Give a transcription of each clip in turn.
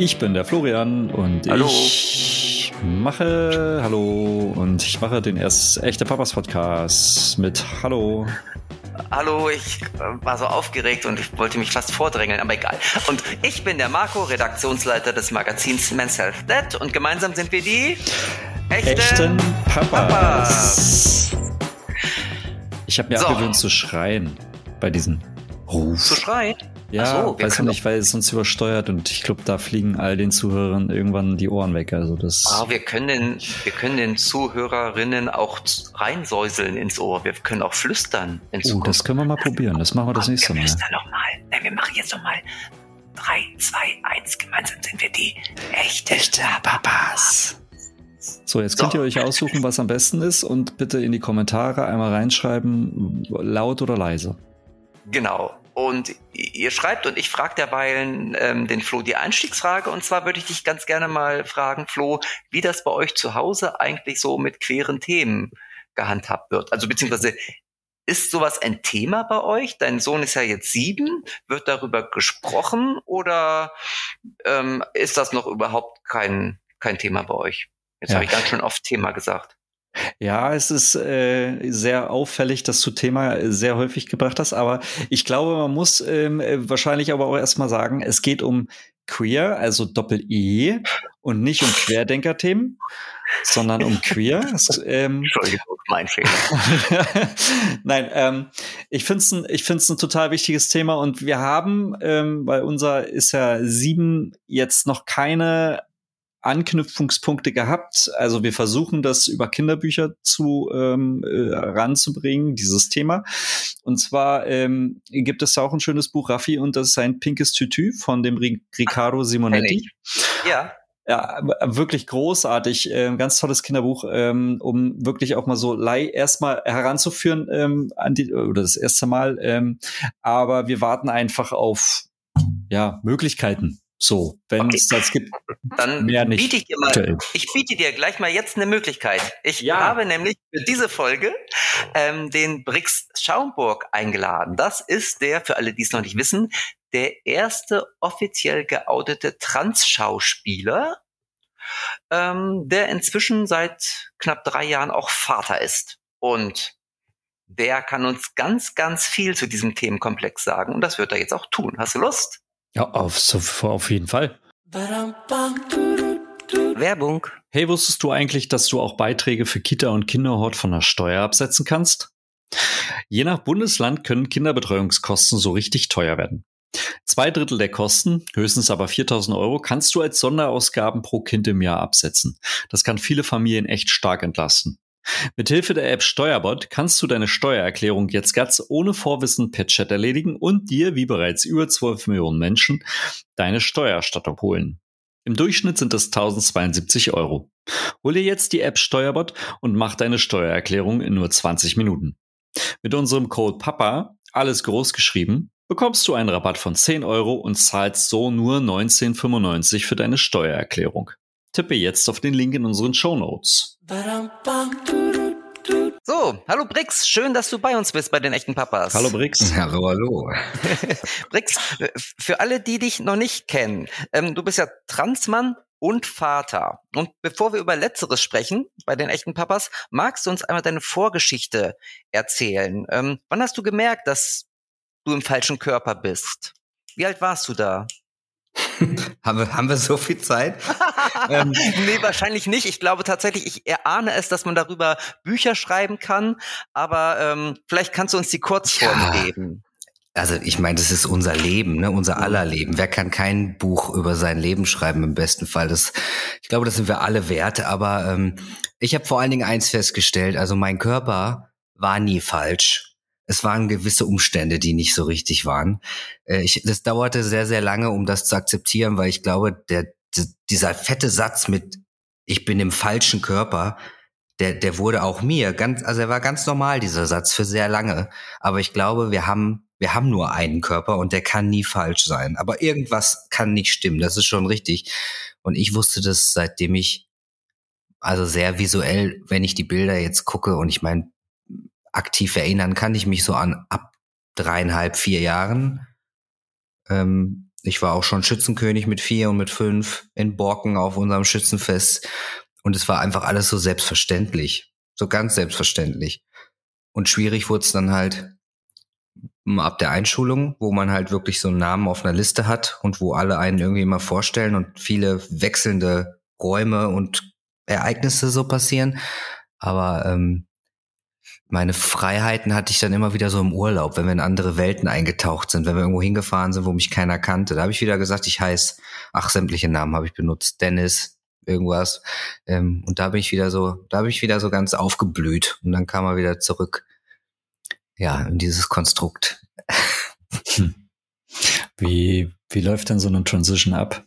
Ich bin der Florian und Hallo. ich mache Hallo und ich mache den erst echte Papas Podcast mit Hallo. Hallo, ich äh, war so aufgeregt und ich wollte mich fast vordrängeln, aber egal. Und ich bin der Marco, Redaktionsleiter des Magazins Men's Health Dead und gemeinsam sind wir die echte Echten Papas. Papas. Ich habe mir So. abgewöhnt zu schreien bei diesem Ruf. Zu schreien. Ja, so, weiß ich nicht, weil es uns übersteuert und ich glaube, da fliegen all den Zuhörern irgendwann die Ohren weg. Also das. Ah, wir können den, wir können den Zuhörerinnen auch reinsäuseln ins Ohr. Wir können auch flüstern in Oh, Zukunft. das können wir mal probieren. Das machen wir das Komm, nächste wir Mal. flüstern noch mal. Nein, wir machen jetzt noch mal. Drei, zwei, eins. Gemeinsam sind wir die echte, Papas. So, jetzt So. könnt ihr euch aussuchen, was am besten ist und bitte in die Kommentare einmal reinschreiben, laut oder leise. Genau. Und ihr schreibt und ich frage derweilen ähm, den Flo die Einstiegsfrage. Und zwar würde ich dich ganz gerne mal fragen, Flo, wie das bei euch zu Hause eigentlich so mit queeren Themen gehandhabt wird. Also beziehungsweise ist sowas ein Thema bei euch? Dein Sohn ist ja jetzt sieben. Wird darüber gesprochen oder ähm, ist das noch überhaupt kein, kein Thema bei euch? Jetzt Ja. habe ich ganz schön oft Thema gesagt. Ja, es ist äh, sehr auffällig, dass du Thema äh, sehr häufig gebracht hast, aber ich glaube, man muss ähm, äh, wahrscheinlich aber auch erstmal sagen, es geht um queer, also Doppel-E und nicht um Querdenker-Themen, sondern um queer. Ähm, Entschuldigung, mein Fehler. Nein, ähm, ich finde es ein, ich find's ein total wichtiges Thema und wir haben, ähm, weil unser ist ja sieben, jetzt noch keine Anknüpfungspunkte gehabt. Also wir versuchen das über Kinderbücher zu ähm, äh, ranzubringen, dieses Thema. Und zwar ähm, gibt es auch ein schönes Buch, Raffi, und das ist ein pinkes Tütü von dem Ri- Riccardo Simonetti. Ja, Ja, wirklich großartig, äh, ganz tolles Kinderbuch, ähm, um wirklich auch mal so lei erstmal heranzuführen ähm, an die oder das erste Mal. Ähm, aber wir warten einfach auf ja Möglichkeiten. So, wenn es das gibt. dann Mehr nicht. biete ich dir mal, ich biete dir gleich mal jetzt eine Möglichkeit. Ich Ja. habe nämlich für diese Folge ähm, den Brix Schaumburg eingeladen. Das ist der, für alle, die es noch nicht wissen, der erste offiziell geoutete Trans-Schauspieler, ähm, der inzwischen seit knapp drei Jahren auch Vater ist. Und der kann uns ganz, ganz viel zu diesem Themenkomplex sagen. Und das wird er jetzt auch tun. Hast du Lust? Ja, auf, so, auf jeden Fall. Werbung. Hey, wusstest du eigentlich, dass du auch Beiträge für Kita und Kinderhort von der Steuer absetzen kannst? Je nach Bundesland können Kinderbetreuungskosten so richtig teuer werden. Zwei Drittel der Kosten, höchstens aber 4000 Euro, kannst du als Sonderausgaben pro Kind im Jahr absetzen. Das kann viele Familien echt stark entlasten. Mithilfe der App Steuerbot kannst du deine Steuererklärung jetzt ganz ohne Vorwissen per Chat erledigen und dir, wie bereits über 12 Millionen Menschen, deine Steuererstattung holen. Im Durchschnitt sind es 1072 Euro. Hol dir jetzt die App Steuerbot und mach deine Steuererklärung in nur 20 Minuten. Mit unserem Code PAPA, alles groß geschrieben, bekommst du einen Rabatt von 10 Euro und zahlst so nur 19,95 für deine Steuererklärung. Tippe jetzt auf den Link in unseren Show Notes. So, hallo Brix, schön, dass du bei uns bist bei den echten Papas. Hallo Brix. Hallo, hallo. Brix, für alle, die dich noch nicht kennen, ähm, du bist ja Transmann und Vater. Und bevor wir über Letzteres sprechen, bei den echten Papas, magst du uns einmal deine Vorgeschichte erzählen? Ähm, wann hast du gemerkt, dass du im falschen Körper bist? Wie alt warst du da? Haben wir, haben wir so viel Zeit? ähm, nee, wahrscheinlich nicht. Ich glaube tatsächlich, ich erahne es, dass man darüber Bücher schreiben kann, aber ähm, vielleicht kannst du uns die Kurzform Ja. geben. also ich meine, das ist unser Leben, ne? unser aller Leben. Wer kann kein Buch über sein Leben schreiben im besten Fall? Das, ich glaube, das sind wir alle wert. Aber ähm, ich habe vor allen Dingen eins festgestellt: Also mein Körper war nie falsch. Es waren gewisse Umstände, die nicht so richtig waren. Äh, ich, das dauerte sehr, sehr lange, um das zu akzeptieren, weil ich glaube, der, dieser fette Satz mit ich bin im falschen Körper, der, der wurde auch mir ganz, also er war ganz normal, dieser Satz, für sehr lange. Aber ich glaube, wir haben, wir haben nur einen Körper und der kann nie falsch sein. Aber irgendwas kann nicht stimmen, das ist schon richtig. Und ich wusste das, seitdem ich, also sehr visuell, wenn ich die Bilder jetzt gucke und ich meine, aktiv erinnern kann ich mich so an ab dreieinhalb, vier Jahren. Ähm, Ich war auch schon Schützenkönig mit vier und mit fünf in Borken auf unserem Schützenfest. Und es war einfach alles so selbstverständlich. So ganz selbstverständlich. Und schwierig wurde es dann halt ab der Einschulung, wo man halt wirklich so einen Namen auf einer Liste hat und wo alle einen irgendwie immer vorstellen und viele wechselnde Räume und Ereignisse so passieren. Aber ähm, meine Freiheiten hatte ich dann immer wieder so im Urlaub, wenn wir in andere Welten eingetaucht sind, wenn wir irgendwo hingefahren sind, wo mich keiner kannte. Da habe ich wieder gesagt, ich heiße, ach, sämtliche Namen habe ich benutzt, Dennis, irgendwas. Ähm, und da bin ich wieder so, da bin ich wieder so ganz aufgeblüht. Und dann kam er wieder zurück, ja, in dieses Konstrukt. Hm. Wie, wie läuft denn so eine Transition ab?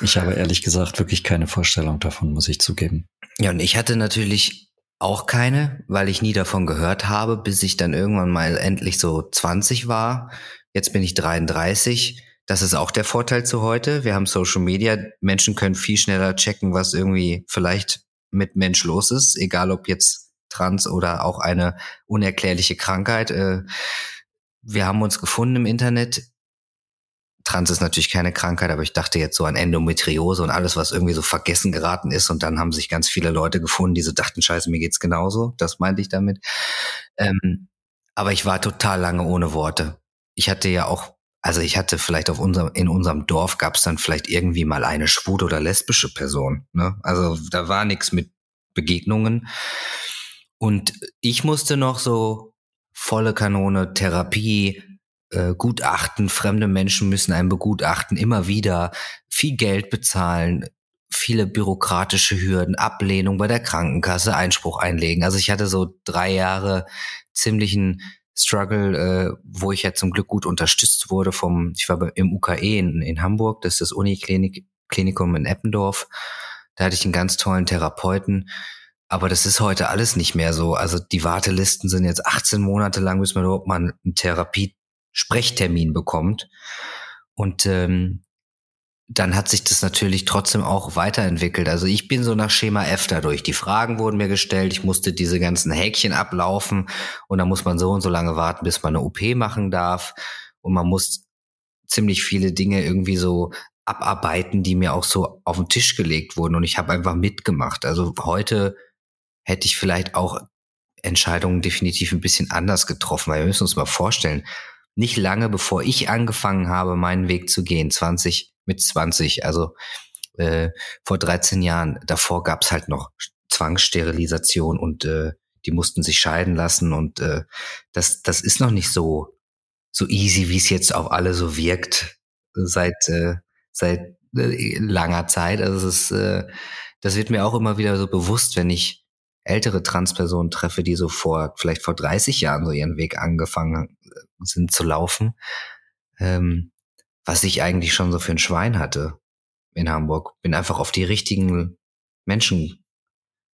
Ich habe ehrlich gesagt wirklich keine Vorstellung davon, muss ich zugeben. Ja, und ich hatte natürlich auch keine, weil ich nie davon gehört habe, bis ich dann irgendwann mal endlich so 20 war. Jetzt bin ich 33. Das ist auch der Vorteil zu heute. Wir haben Social Media. Menschen können viel schneller checken, was irgendwie vielleicht mit Mensch los ist, egal ob jetzt trans oder auch eine unerklärliche Krankheit. Äh, wir haben uns gefunden im Internet. Trans ist natürlich keine Krankheit, aber ich dachte jetzt so an Endometriose und alles, was irgendwie so vergessen geraten ist. Und dann haben sich ganz viele Leute gefunden, die so dachten, scheiße, mir geht's genauso. Das meinte ich damit. Ähm, aber ich war total lange ohne Worte. Ich hatte ja auch, also ich hatte vielleicht auf unserem, in unserem Dorf gab es dann vielleicht irgendwie mal eine schwule oder lesbische Person. Ne? Also da war nichts mit Begegnungen. Und ich musste noch so volle Kanone Therapie, äh, Gutachten, fremde Menschen müssen einen begutachten, immer wieder viel Geld bezahlen, viele bürokratische Hürden, Ablehnung bei der Krankenkasse, Einspruch einlegen. Also ich hatte so drei Jahre ziemlichen Struggle, äh, wo ich ja zum Glück gut unterstützt wurde vom, ich war im UKE in, in Hamburg, das ist das Uniklinikum in Eppendorf. Da hatte ich einen ganz tollen Therapeuten. Aber das ist heute alles nicht mehr so. Also die Wartelisten sind jetzt 18 Monate lang, bis man überhaupt mal einen Therapie Sprechtermin bekommt. Und ähm, dann hat sich das natürlich trotzdem auch weiterentwickelt. Also ich bin so nach Schema F dadurch. Die Fragen wurden mir gestellt, ich musste diese ganzen Häkchen ablaufen und dann muss man so und so lange warten, bis man eine OP machen darf. Und man muss ziemlich viele Dinge irgendwie so abarbeiten, die mir auch so auf den Tisch gelegt wurden. Und ich habe einfach mitgemacht. Also heute hätte ich vielleicht auch Entscheidungen definitiv ein bisschen anders getroffen, weil wir müssen uns mal vorstellen, nicht lange bevor ich angefangen habe, meinen Weg zu gehen, 20 mit 20, also äh, vor 13 Jahren, davor gab's halt noch Zwangssterilisation und äh, die mussten sich scheiden lassen und äh, das, das ist noch nicht so, so easy, wie es jetzt auf alle so wirkt seit, äh, seit äh, langer Zeit. Also es ist, äh, das wird mir auch immer wieder so bewusst, wenn ich ältere Transpersonen treffe, die so vor, vielleicht vor 30 Jahren so ihren Weg angefangen sind zu laufen, ähm, was ich eigentlich schon so für ein Schwein hatte in Hamburg. Bin einfach auf die richtigen Menschen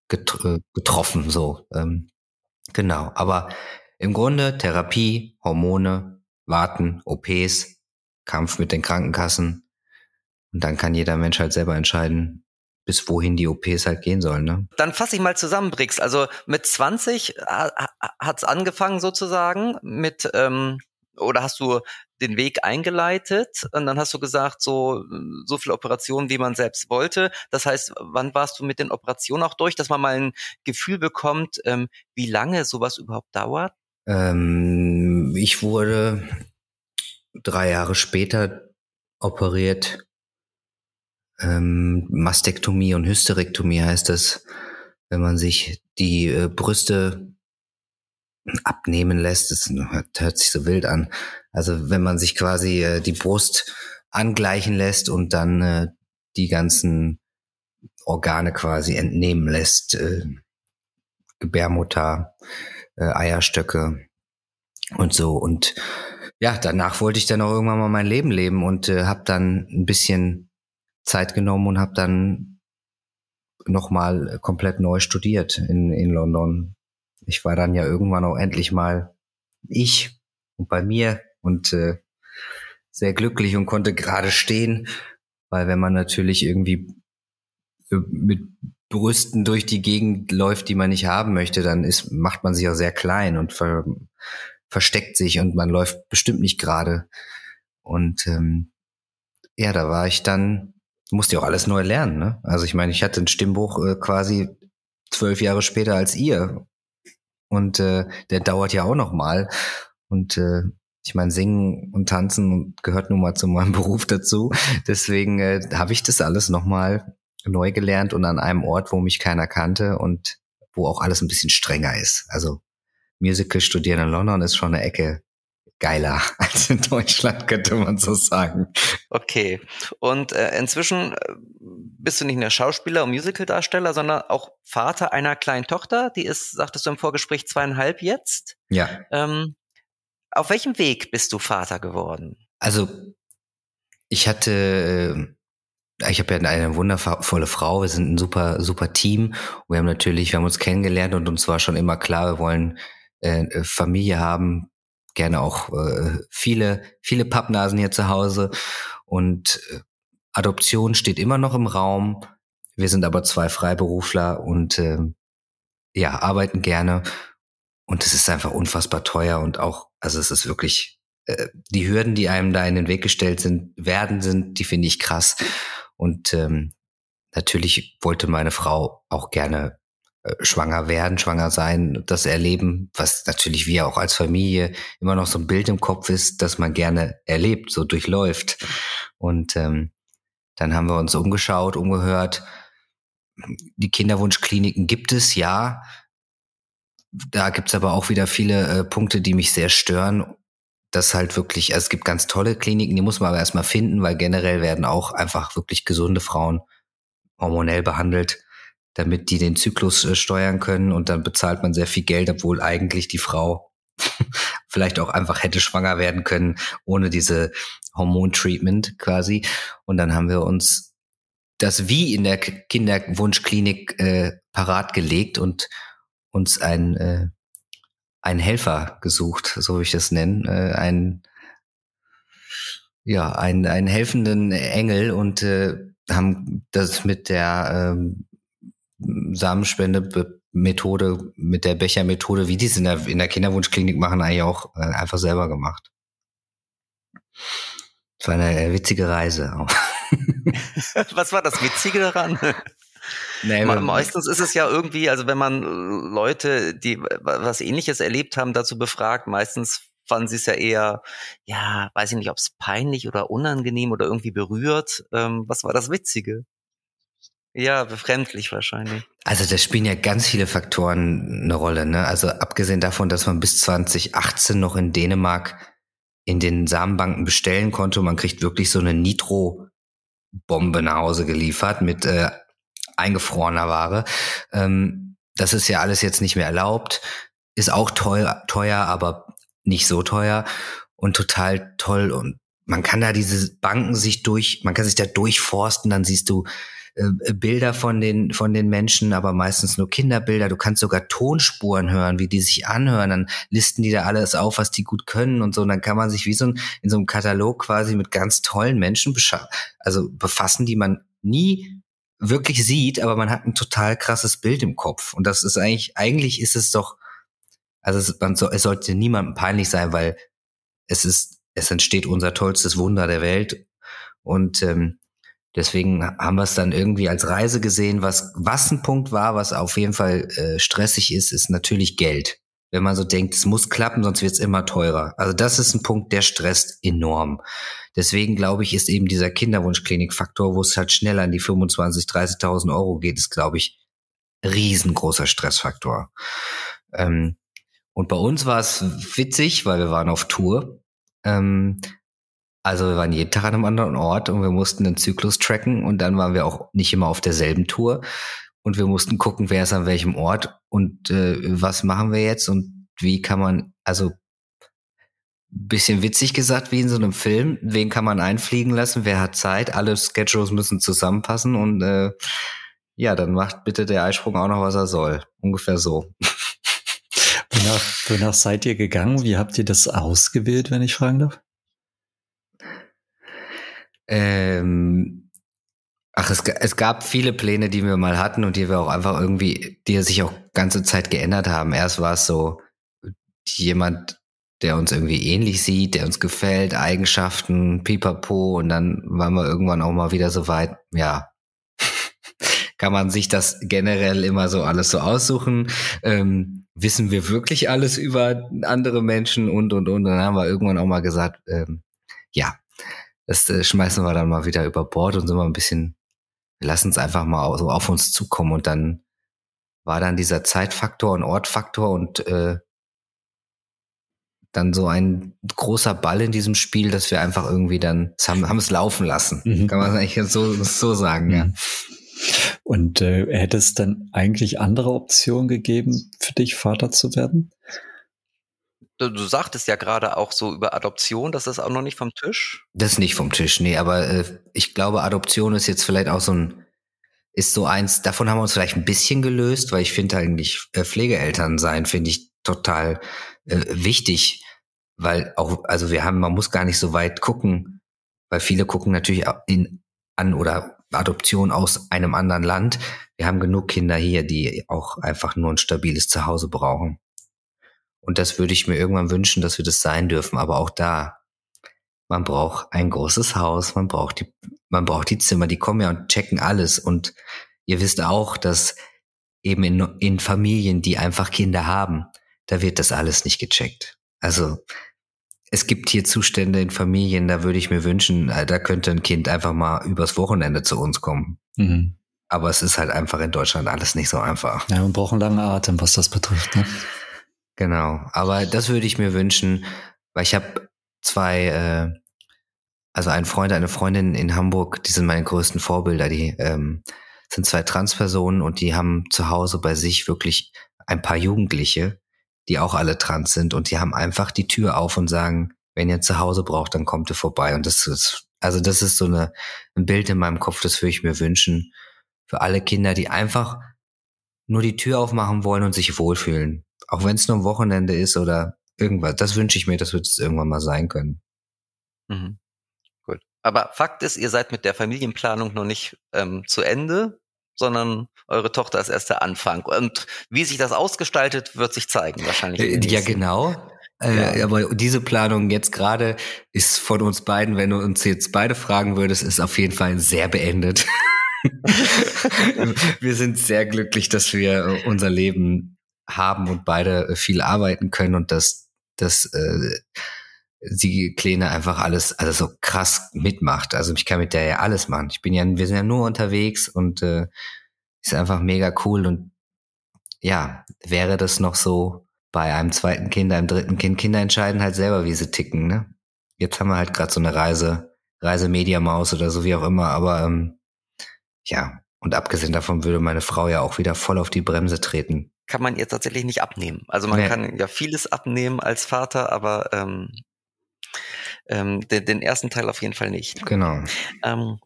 get äh, getroffen, so. Ähm, genau. Aber im Grunde Therapie, Hormone, Warten, OPs, Kampf mit den Krankenkassen. Und dann kann jeder Mensch halt selber entscheiden, bis wohin die OPs halt gehen sollen. Ne? Dann fasse ich mal zusammen, Brix. Also mit 20 hat's angefangen sozusagen mit ähm, oder hast du den Weg eingeleitet und dann hast du gesagt, so, so viele Operationen, wie man selbst wollte. Das heißt, wann warst du mit den Operationen auch durch, dass man mal ein Gefühl bekommt, ähm, wie lange sowas überhaupt dauert? Ähm, ich wurde drei Jahre später operiert ähm, Mastektomie und Hysterektomie heißt das, wenn man sich die äh, Brüste abnehmen lässt. Das hört, sich so wild an. Also wenn man sich quasi äh, die Brust angleichen lässt und dann äh, die ganzen Organe quasi entnehmen lässt, äh, Gebärmutter, äh, Eierstöcke und so. Und ja, danach wollte ich dann auch irgendwann mal mein Leben leben und äh, habe dann ein bisschen Zeit genommen und habe dann nochmal komplett neu studiert in, in London. Ich war dann ja irgendwann auch endlich mal ich und bei mir und äh, sehr glücklich und konnte gerade stehen, weil wenn man natürlich irgendwie mit Brüsten durch die Gegend läuft, die man nicht haben möchte, dann ist, macht man sich auch sehr klein und ver, versteckt sich und man läuft bestimmt nicht gerade. Und ähm, ja, da war ich dann, musste ja auch alles neu lernen. Ne? Also ich meine, ich hatte ein Stimmbuch äh, quasi zwölf Jahre später als ihr. Und äh, der dauert ja auch noch mal. Und äh, ich meine, singen und tanzen gehört nun mal zu meinem Beruf dazu. Deswegen äh, habe ich das alles noch mal neu gelernt und an einem Ort, wo mich keiner kannte und wo auch alles ein bisschen strenger ist. Also Musical studieren in London ist schon eine Ecke geiler als in Deutschland, könnte man so sagen. Okay. Und äh, inzwischen äh, bist du nicht nur Schauspieler und Musicaldarsteller, sondern auch Vater einer kleinen Tochter, die ist, sagtest du im Vorgespräch, zweieinhalb jetzt. Ja. Ähm, auf welchem Weg bist du Vater geworden? Also ich hatte, äh, ich habe ja eine wundervolle Frau, wir sind ein super, super Team. Wir haben natürlich, wir haben uns kennengelernt und uns war schon immer klar, wir wollen äh, Familie haben, gerne auch äh, viele, viele Pappnasen hier zu Hause. Und äh, Adoption steht immer noch im Raum. Wir sind aber zwei Freiberufler und äh, ja, arbeiten gerne. Und es ist einfach unfassbar teuer und auch, also es ist wirklich, äh, die Hürden, die einem da in den Weg gestellt sind, werden sind, die finde ich krass. Und ähm, natürlich wollte meine Frau auch gerne schwanger werden, schwanger sein, das erleben, was natürlich wir auch als Familie immer noch so ein Bild im Kopf ist, dass man gerne erlebt, so durchläuft. Und ähm, dann haben wir uns umgeschaut, umgehört. Die Kinderwunschkliniken gibt es, ja. Da gibt's aber auch wieder viele äh, Punkte, die mich sehr stören. Das halt wirklich, also es gibt ganz tolle Kliniken, die muss man aber erstmal finden, weil generell werden auch einfach wirklich gesunde Frauen hormonell behandelt damit die den Zyklus äh, steuern können und dann bezahlt man sehr viel Geld, obwohl eigentlich die Frau vielleicht auch einfach hätte schwanger werden können ohne diese Hormontreatment quasi. Und dann haben wir uns das wie in der Kinderwunschklinik äh, parat gelegt und uns ein äh, ein Helfer gesucht, so würde ich das nennen, äh, ein ja, einen, einen helfenden Engel und äh, haben das mit der ähm, Samenspende-Methode, mit der Becher-Methode, wie die es in der, in der Kinderwunschklinik machen, eigentlich auch äh, einfach selber gemacht. Es war eine äh, witzige Reise. Was war das Witzige daran? Nee, meistens ist es ja irgendwie, also wenn man Leute, die was ähnliches erlebt haben, dazu befragt, meistens fanden sie es ja eher, ja, weiß ich nicht, ob es peinlich oder unangenehm oder irgendwie berührt. Ähm, was war das Witzige? Ja, befremdlich wahrscheinlich. Also da spielen ja ganz viele Faktoren eine Rolle. Ne? Also abgesehen davon, dass man bis 2018 noch in Dänemark in den Samenbanken bestellen konnte, man kriegt wirklich so eine Nitro-Bombe nach Hause geliefert mit äh, eingefrorener Ware. Ähm, das ist ja alles jetzt nicht mehr erlaubt. Ist auch teuer, teuer, aber nicht so teuer und total toll. Und man kann da diese Banken sich durch, man kann sich da durchforsten, dann siehst du äh, Bilder von den, von den Menschen, aber meistens nur Kinderbilder. Du kannst sogar Tonspuren hören, wie die sich anhören. Dann listen die da alles auf, was die gut können und so. Und dann kann man sich wie so ein, in so einem Katalog quasi mit ganz tollen Menschen also befassen, die man nie wirklich sieht, aber man hat ein total krasses Bild im Kopf. Und das ist eigentlich, eigentlich ist es doch, also es, man so, es sollte niemandem peinlich sein, weil es ist, es entsteht unser tollstes Wunder der Welt. Und ähm, Deswegen haben wir es dann irgendwie als Reise gesehen. Was, was ein Punkt war, was auf jeden Fall äh, stressig ist, ist natürlich Geld. Wenn man so denkt, es muss klappen, sonst wird es immer teurer. Also das ist ein Punkt, der stresst enorm. Deswegen glaube ich, ist eben dieser Kinderwunschklinik-Faktor, wo es halt schnell an die 25, 30.000 Euro geht, ist, glaube ich, riesengroßer Stressfaktor. Ähm, und bei uns war es witzig, weil wir waren auf Tour. Ähm, also wir waren jeden Tag an einem anderen Ort und wir mussten den Zyklus tracken und dann waren wir auch nicht immer auf derselben Tour und wir mussten gucken, wer ist an welchem Ort und äh, was machen wir jetzt und wie kann man, also bisschen witzig gesagt, wie in so einem Film, wen kann man einfliegen lassen, wer hat Zeit, alle Schedules müssen zusammenpassen und äh, ja, dann macht bitte der Eisprung auch noch, was er soll. Ungefähr so. Wonach, wonach seid ihr gegangen? Wie habt ihr das ausgewählt, wenn ich fragen darf? Ähm, ach, es, es gab viele Pläne, die wir mal hatten und die wir auch einfach irgendwie, die sich auch ganze Zeit geändert haben. Erst war es so, jemand der uns irgendwie ähnlich sieht, der uns gefällt, Eigenschaften, pipapo. Und dann waren wir irgendwann auch mal wieder so weit, ja, kann man sich das generell immer so alles so aussuchen. Ähm, wissen wir wirklich alles über andere Menschen und, und, und. Dann haben wir irgendwann auch mal gesagt, ähm, ja, das äh, schmeißen wir dann mal wieder über Bord und sind mal ein bisschen, wir lassen es einfach mal so auf uns zukommen. Und dann war dann dieser Zeitfaktor und Ortfaktor und äh, dann so ein großer Ball in diesem Spiel, dass wir einfach irgendwie dann haben, haben es laufen lassen. Mhm. Kann man eigentlich so, so sagen, mhm. ja. Und äh, hätte es dann eigentlich andere Optionen gegeben, für dich Vater zu werden? Du, du sagtest ja gerade auch so über Adoption, das ist auch noch nicht vom Tisch. Das ist nicht vom Tisch, nee, aber äh, ich glaube, Adoption ist jetzt vielleicht auch so ein, ist so eins, davon haben wir uns vielleicht ein bisschen gelöst, weil ich finde eigentlich äh, Pflegeeltern sein, finde ich total äh, wichtig, weil auch, also wir haben, man muss gar nicht so weit gucken, weil viele gucken natürlich in, an oder Adoption aus einem anderen Land. Wir haben genug Kinder hier, die auch einfach nur ein stabiles Zuhause brauchen. Und das würde ich mir irgendwann wünschen, dass wir das sein dürfen. Aber auch da, man braucht ein großes Haus, man braucht die, man braucht die Zimmer, die kommen ja und checken alles. Und ihr wisst auch, dass eben in, in Familien, die einfach Kinder haben, da wird das alles nicht gecheckt. Also es gibt hier Zustände in Familien, da würde ich mir wünschen, äh, da könnte ein Kind einfach mal übers Wochenende zu uns kommen. Mhm. Aber es ist halt einfach in Deutschland alles nicht so einfach. Ja, man braucht einen langen Atem, was das betrifft. Ne? Genau, aber das würde ich mir wünschen, weil ich habe zwei, äh, also ein Freund, eine Freundin in Hamburg, die sind meine größten Vorbilder, die ähm, sind zwei Transpersonen und die haben zu Hause bei sich wirklich ein paar Jugendliche, die auch alle trans sind und die haben einfach die Tür auf und sagen, wenn ihr zu Hause braucht, dann kommt ihr vorbei. Und das ist, also das ist so eine, ein Bild in meinem Kopf, das würde ich mir wünschen für alle Kinder, die einfach nur die Tür aufmachen wollen und sich wohlfühlen. Auch wenn es nur ein Wochenende ist oder irgendwas. Das wünsche ich mir, das wird es irgendwann mal sein können. Mhm. Gut. Aber Fakt ist, ihr seid mit der Familienplanung noch nicht ähm, zu Ende sondern eure Tochter ist erst der Anfang. Und wie sich das ausgestaltet, wird sich zeigen wahrscheinlich. Äh, ja, genau. Äh, ja. aber diese Planung jetzt gerade ist von uns beiden, wenn du uns jetzt beide fragen würdest, ist auf jeden Fall sehr beendet. wir sind sehr glücklich, dass wir unser Leben haben und beide viel arbeiten können und dass, dass äh, sie Kleine einfach alles, also so krass mitmacht. Also ich kann mit der ja alles machen. Ich bin ja, wir sind ja nur unterwegs und äh, ist einfach mega cool. Und ja, wäre das noch so bei einem zweiten Kind, einem dritten Kind, Kinder entscheiden halt selber, wie sie ticken, ne? Jetzt haben wir halt gerade so eine Reise, Reise Mediamaus oder so wie auch immer, aber ähm, ja, und abgesehen davon würde meine Frau ja auch wieder voll auf die Bremse treten. Kann man ihr tatsächlich nicht abnehmen. Also man nee. kann ja vieles abnehmen als Vater, aber ähm, ähm, den, den ersten Teil auf jeden Fall nicht. Genau. Ähm,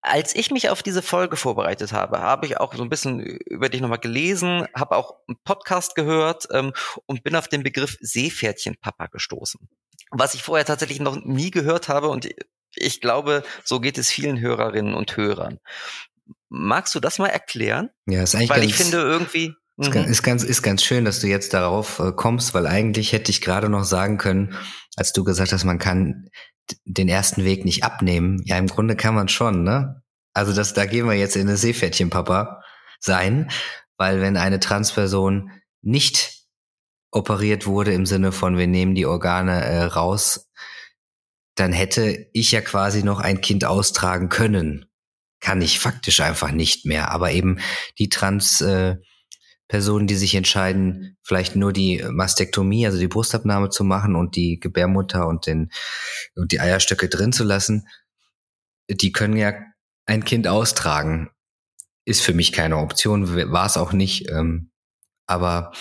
als ich mich auf diese Folge vorbereitet habe, habe ich auch so ein bisschen über dich nochmal gelesen, habe auch einen Podcast gehört ähm, und bin auf den Begriff Seepferdchenpapa gestoßen. Was ich vorher tatsächlich noch nie gehört habe und ich glaube, so geht es vielen Hörerinnen und Hörern. Magst du das mal erklären? Ja, ist eigentlich Weil ganz, ich finde irgendwie. Ist, mhm. ist, ganz, ist ganz schön, dass du jetzt darauf äh, kommst, weil eigentlich hätte ich gerade noch sagen können, als du gesagt hast, man kann den ersten Weg nicht abnehmen. Ja, im Grunde kann man schon, ne? Also das, da gehen wir jetzt in eine Seepferdchen-Papa sein, weil wenn eine Transperson nicht operiert wurde im Sinne von wir nehmen die Organe äh, raus, dann hätte ich ja quasi noch ein Kind austragen können. Kann ich faktisch einfach nicht mehr. Aber eben die Trans äh, Personen, die sich entscheiden, vielleicht nur die Mastektomie, also die Brustabnahme zu machen und die Gebärmutter und den und die Eierstöcke drin zu lassen, die können ja ein Kind austragen. Ist für mich keine Option, war es auch nicht. Ähm, aber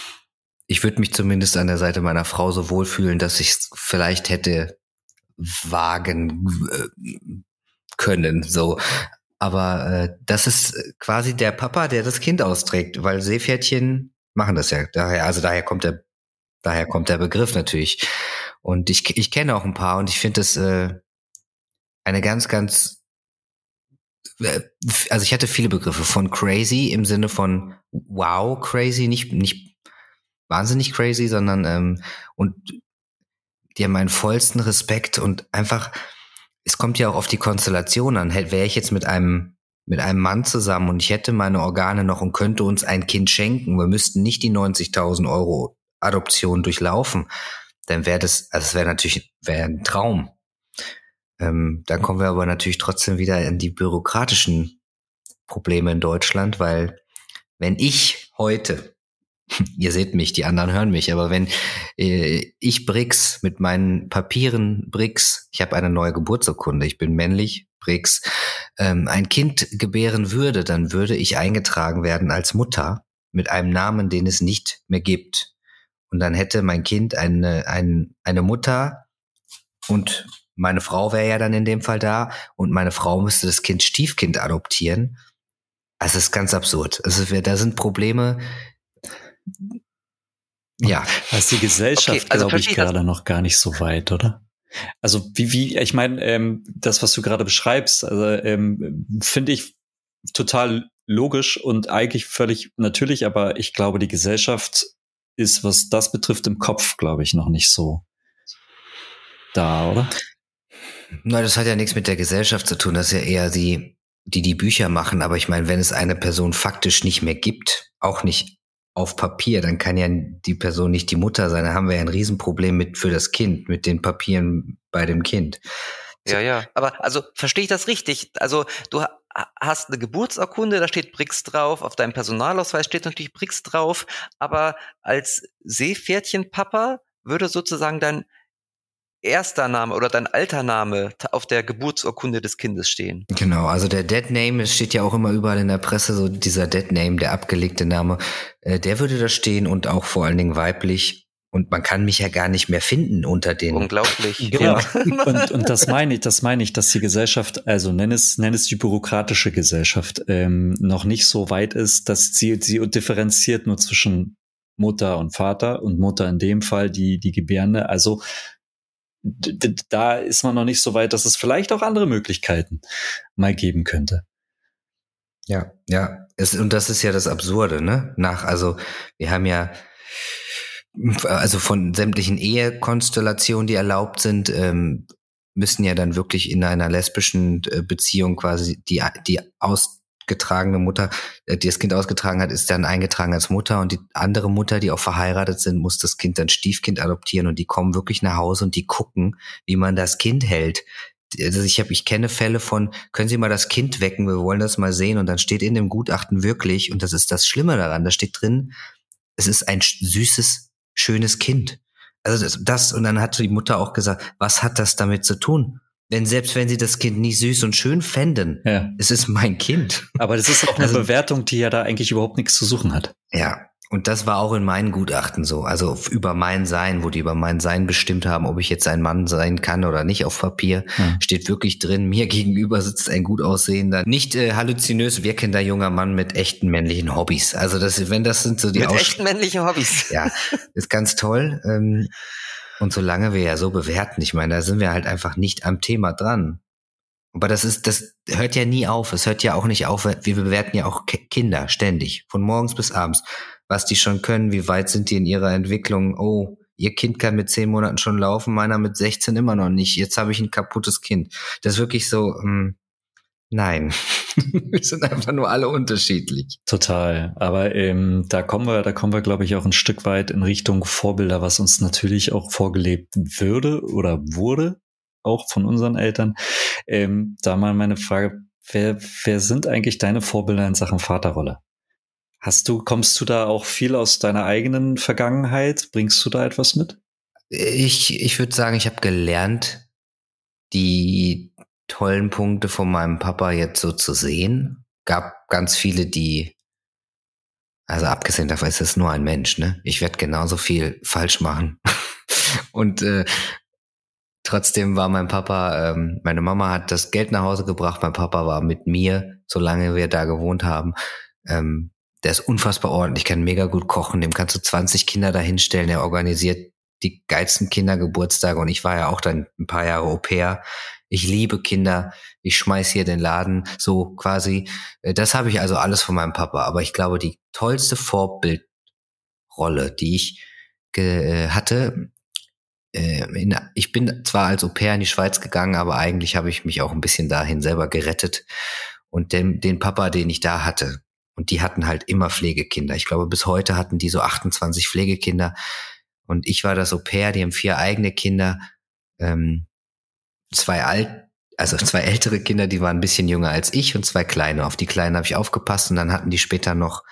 ich würde mich zumindest an der Seite meiner Frau so wohlfühlen, dass ich es vielleicht hätte wagen äh, können. So, aber äh, das ist quasi der Papa, der das Kind austrägt, weil Seepferdchen machen das ja. Daher, also daher kommt der, daher kommt der Begriff natürlich. Und ich, ich kenne auch ein paar und ich finde das äh, eine ganz, ganz äh, also ich hatte viele Begriffe von crazy im Sinne von wow crazy, nicht nicht wahnsinnig crazy, sondern ähm, und die haben meinen vollsten Respekt und einfach, es kommt ja auch auf die Konstellation an. Wäre ich jetzt mit einem mit einem Mann zusammen und ich hätte meine Organe noch und könnte uns ein Kind schenken, wir müssten nicht die 90.000 Euro Adoption durchlaufen, dann wäre das, also es wäre natürlich, wäre ein Traum. Ähm, dann kommen wir aber natürlich trotzdem wieder in die bürokratischen Probleme in Deutschland, weil wenn ich heute, ihr seht mich, die anderen hören mich, aber wenn äh, ich Brix mit meinen Papieren Brix, ich habe eine neue Geburtsurkunde, ich bin männlich, Brix, ähm, ein Kind gebären würde, dann würde ich eingetragen werden als Mutter mit einem Namen, den es nicht mehr gibt. Und dann hätte mein Kind eine, ein, eine Mutter und meine Frau wäre ja dann in dem Fall da und meine Frau müsste das Kind Stiefkind adoptieren. Also es ist ganz absurd. Also da sind Probleme. Ja. Da ist die Gesellschaft, okay, also glaube ich, gerade noch gar nicht so weit, oder? Also wie, wie, ich meine, ähm, das, was du gerade beschreibst, also ähm, finde ich total logisch und eigentlich völlig natürlich, aber ich glaube, die Gesellschaft ist, was das betrifft, im Kopf, glaube ich, noch nicht so da, oder? Na, das hat ja nichts mit der Gesellschaft zu tun. Das ist ja eher die, die die Bücher machen. Aber ich meine, wenn es eine Person faktisch nicht mehr gibt, auch nicht auf Papier, dann kann ja die Person nicht die Mutter sein. Da haben wir ja ein Riesenproblem mit für das Kind, mit den Papieren bei dem Kind. Ja, ja. Aber also verstehe ich das richtig? Also du hast eine Geburtsurkunde, da steht Brix drauf, auf deinem Personalausweis steht natürlich Brix drauf, aber als Seepferdchenpapa würde sozusagen dein erster Name oder dein alter Name auf der Geburtsurkunde des Kindes stehen. Genau, also der Dead Name, es steht ja auch immer überall in der Presse, so dieser Dead Name, der abgelegte Name, äh, der würde da stehen und auch vor allen Dingen weiblich. Und man kann mich ja gar nicht mehr finden unter den. Unglaublich. Genau. und, und das meine ich, das meine ich, dass die Gesellschaft, also nenn es, nenn es die bürokratische Gesellschaft, ähm, noch nicht so weit ist, dass sie, sie differenziert nur zwischen Mutter und Vater und Mutter in dem Fall die, die Gebärende. Also da ist man noch nicht so weit, dass es vielleicht auch andere Möglichkeiten mal geben könnte. Ja, ja. Es, und das ist ja das Absurde, ne? Nach, also wir haben ja also von sämtlichen Ehekonstellationen, die erlaubt sind, ähm, müssen ja dann wirklich in einer lesbischen äh, Beziehung quasi die, die aus getragene Mutter, äh, die das Kind ausgetragen hat, ist dann eingetragen als Mutter und die andere Mutter, die auch verheiratet sind, muss das Kind dann Stiefkind adoptieren und die kommen wirklich nach Hause und die gucken, wie man das Kind hält. Also ich habe, ich kenne Fälle von, können Sie mal das Kind wecken, wir wollen das mal sehen und dann steht in dem Gutachten wirklich und das ist das Schlimme daran, da steht drin, es ist ein süßes, schönes Kind. Also das, das und dann hat die Mutter auch gesagt, was hat das damit zu tun? Denn selbst wenn sie das Kind nicht süß und schön fänden, ja. es ist mein Kind. Aber das ist auch eine also, Bewertung, die ja da eigentlich überhaupt nichts zu suchen hat. Ja. Und das war auch in meinen Gutachten so. Also über mein Sein, wo die über mein Sein bestimmt haben, ob ich jetzt ein Mann sein kann oder nicht auf Papier, hm. steht wirklich drin, mir gegenüber sitzt ein gut aussehender, nicht äh, halluzinös wirkender junger Mann mit echten männlichen Hobbys. Also das, wenn das sind so die Mit Aus echten männlichen Hobbys. Ja, ist ganz toll. Ähm, und solange wir ja so bewerten, ich meine, da sind wir halt einfach nicht am Thema dran. Aber das ist, das hört ja nie auf. Es hört ja auch nicht auf. Wir bewerten ja auch Kinder ständig, von morgens bis abends. Was die schon können, wie weit sind die in ihrer Entwicklung? Oh, ihr Kind kann mit zehn Monaten schon laufen, meiner mit 16 immer noch nicht. Jetzt habe ich ein kaputtes Kind. Das ist wirklich so, hm, Nein, wir sind einfach nur alle unterschiedlich. Total. Aber ähm, da kommen wir, da kommen wir, glaube ich, auch ein Stück weit in Richtung Vorbilder, was uns natürlich auch vorgelebt würde oder wurde, auch von unseren Eltern. Ähm, da mal meine Frage: Wer, wer sind eigentlich deine Vorbilder in Sachen Vaterrolle? Hast du, kommst du da auch viel aus deiner eigenen Vergangenheit? Bringst du da etwas mit? Ich, ich würde sagen, ich habe gelernt, die tollen Punkte von meinem Papa jetzt so zu sehen. Gab ganz viele, die, also abgesehen davon ist es nur ein Mensch, ne? Ich werde genauso viel falsch machen. Und äh, trotzdem war mein Papa, ähm, meine Mama hat das Geld nach Hause gebracht, mein Papa war mit mir, solange wir da gewohnt haben. Ähm, der ist unfassbar ordentlich, kann mega gut kochen, dem kannst du 20 Kinder dahinstellen, er organisiert die geilsten Kindergeburtstage und ich war ja auch dann ein paar Jahre Au pair ich liebe Kinder, ich schmeiß hier den Laden, so quasi. Äh, das habe ich also alles von meinem Papa. Aber ich glaube, die tollste Vorbildrolle, die ich äh, hatte, äh, in, ich bin zwar als Au pair in die Schweiz gegangen, aber eigentlich habe ich mich auch ein bisschen dahin selber gerettet. Und den, den Papa, den ich da hatte, und die hatten halt immer Pflegekinder. Ich glaube, bis heute hatten die so 28 Pflegekinder. Und ich war das Au pair, die haben vier eigene Kinder, ähm, zwei alt, also zwei ältere Kinder, die waren ein bisschen jünger als ich und zwei kleine. Auf die kleinen habe ich aufgepasst und dann hatten die später noch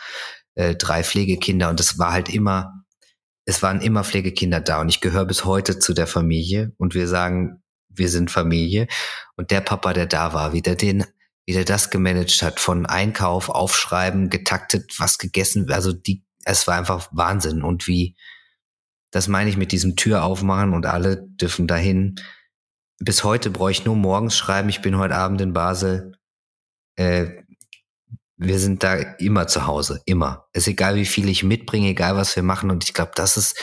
äh, drei Pflegekinder und das war halt immer, es waren immer Pflegekinder da und ich gehöre bis heute zu der Familie und wir sagen, wir sind Familie und der Papa, der da war, wie der den, wie der das gemanagt hat, von Einkauf, Aufschreiben, getaktet, was gegessen, also die, es war einfach Wahnsinn und wie, das meine ich mit diesem Tür aufmachen und alle dürfen dahin. Bis heute brauche ich nur morgens schreiben, ich bin heute Abend in Basel. Äh, wir sind da immer zu Hause, immer. Es ist egal, wie viel ich mitbringe, egal was wir machen. Und ich glaube, das ist,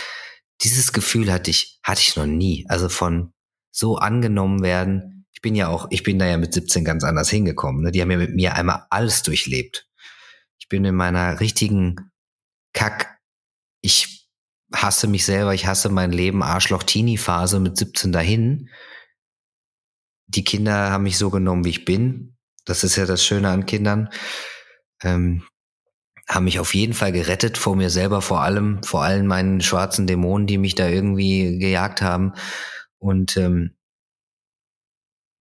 dieses Gefühl hatte ich, hatte ich noch nie. Also von so angenommen werden. Ich bin ja auch, ich bin da ja mit 17 ganz anders hingekommen. Ne? Die haben ja mit mir einmal alles durchlebt. Ich bin in meiner richtigen Kack. Ich hasse mich selber, ich hasse mein Leben, Arschloch-Teenie-Phase mit 17 dahin. Die Kinder haben mich so genommen, wie ich bin. Das ist ja das Schöne an Kindern ähm, haben mich auf jeden Fall gerettet vor mir selber, vor allem, vor allen meinen schwarzen Dämonen, die mich da irgendwie gejagt haben. Und ähm,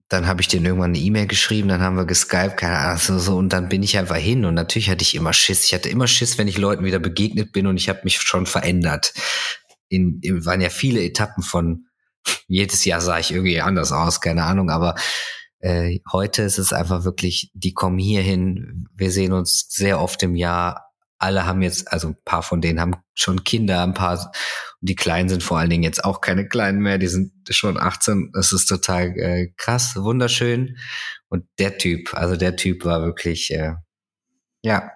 dann habe ich denen irgendwann eine E-Mail geschrieben, dann haben wir geskypt, keine Ahnung, so, so, und dann bin ich einfach hin. Und natürlich hatte ich immer Schiss. Ich hatte immer Schiss, wenn ich Leuten wieder begegnet bin und ich habe mich schon verändert. In, in, waren ja viele Etappen von jedes Jahr sah ich irgendwie anders aus, keine Ahnung, aber äh, heute ist es einfach wirklich, die kommen hier hin. Wir sehen uns sehr oft im Jahr. Alle haben jetzt, also ein paar von denen haben schon Kinder, ein paar, und die Kleinen sind vor allen Dingen jetzt auch keine Kleinen mehr, die sind schon 18. Das ist total äh, krass, wunderschön. Und der Typ, also der Typ war wirklich, äh, ja.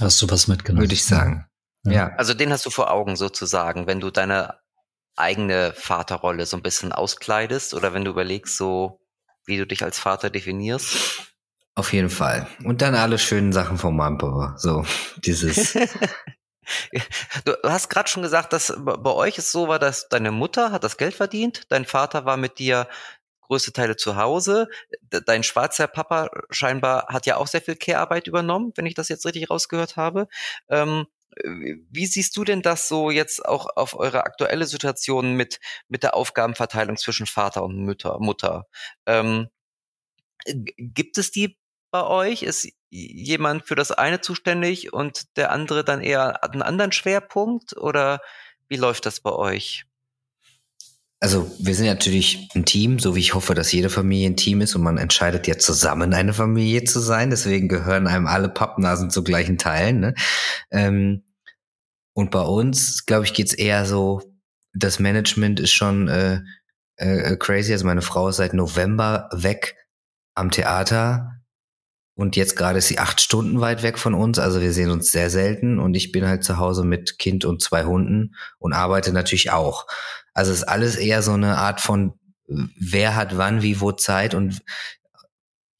Hast du was mitgenommen? Würde ich sagen. Ja. ja. Also den hast du vor Augen sozusagen, wenn du deine eigene Vaterrolle so ein bisschen auskleidest oder wenn du überlegst, so, wie du dich als Vater definierst? Auf jeden Fall. Und dann alle schönen Sachen von meinem Papa. So, dieses. du hast gerade schon gesagt, dass bei euch es so war, dass deine Mutter hat das Geld verdient, dein Vater war mit dir größte Teile zu Hause. Dein schwarzer Papa scheinbar hat ja auch sehr viel Care-Arbeit übernommen, wenn ich das jetzt richtig rausgehört habe. Ähm, wie siehst du denn das so jetzt auch auf eure aktuelle Situation mit, mit der Aufgabenverteilung zwischen Vater und Mütter, Mutter? Ähm, gibt es die bei euch? Ist jemand für das eine zuständig und der andere dann eher einen anderen Schwerpunkt oder wie läuft das bei euch? Also wir sind natürlich ein Team, so wie ich hoffe, dass jede Familie ein Team ist und man entscheidet ja zusammen eine Familie zu sein. Deswegen gehören einem alle Pappnasen zu gleichen Teilen. Ne? Ähm, und bei uns, glaube ich, geht's eher so, das Management ist schon äh, äh, crazy. Also meine Frau ist seit November weg am Theater und jetzt gerade ist sie acht Stunden weit weg von uns. Also wir sehen uns sehr selten und ich bin halt zu Hause mit Kind und zwei Hunden und arbeite natürlich auch. Also es ist alles eher so eine Art von, wer hat wann, wie, wo Zeit und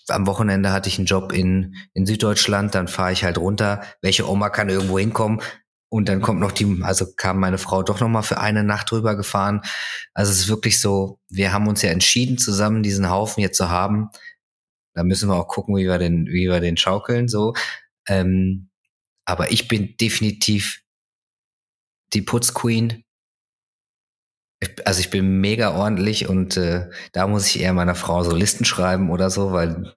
am Wochenende hatte ich einen Job in, in Süddeutschland, dann fahre ich halt runter. Welche Oma kann irgendwo hinkommen? Und dann kommt noch die, also kam meine Frau doch noch mal für eine Nacht rüber gefahren. Also es ist wirklich so, wir haben uns ja entschieden, zusammen diesen Haufen jetzt zu haben. Da müssen wir auch gucken, wie wir den, wie wir den schaukeln, so. Ähm, aber ich bin definitiv die Putzqueen also ich bin mega ordentlich und äh, da muss ich eher meiner Frau so Listen schreiben oder so, weil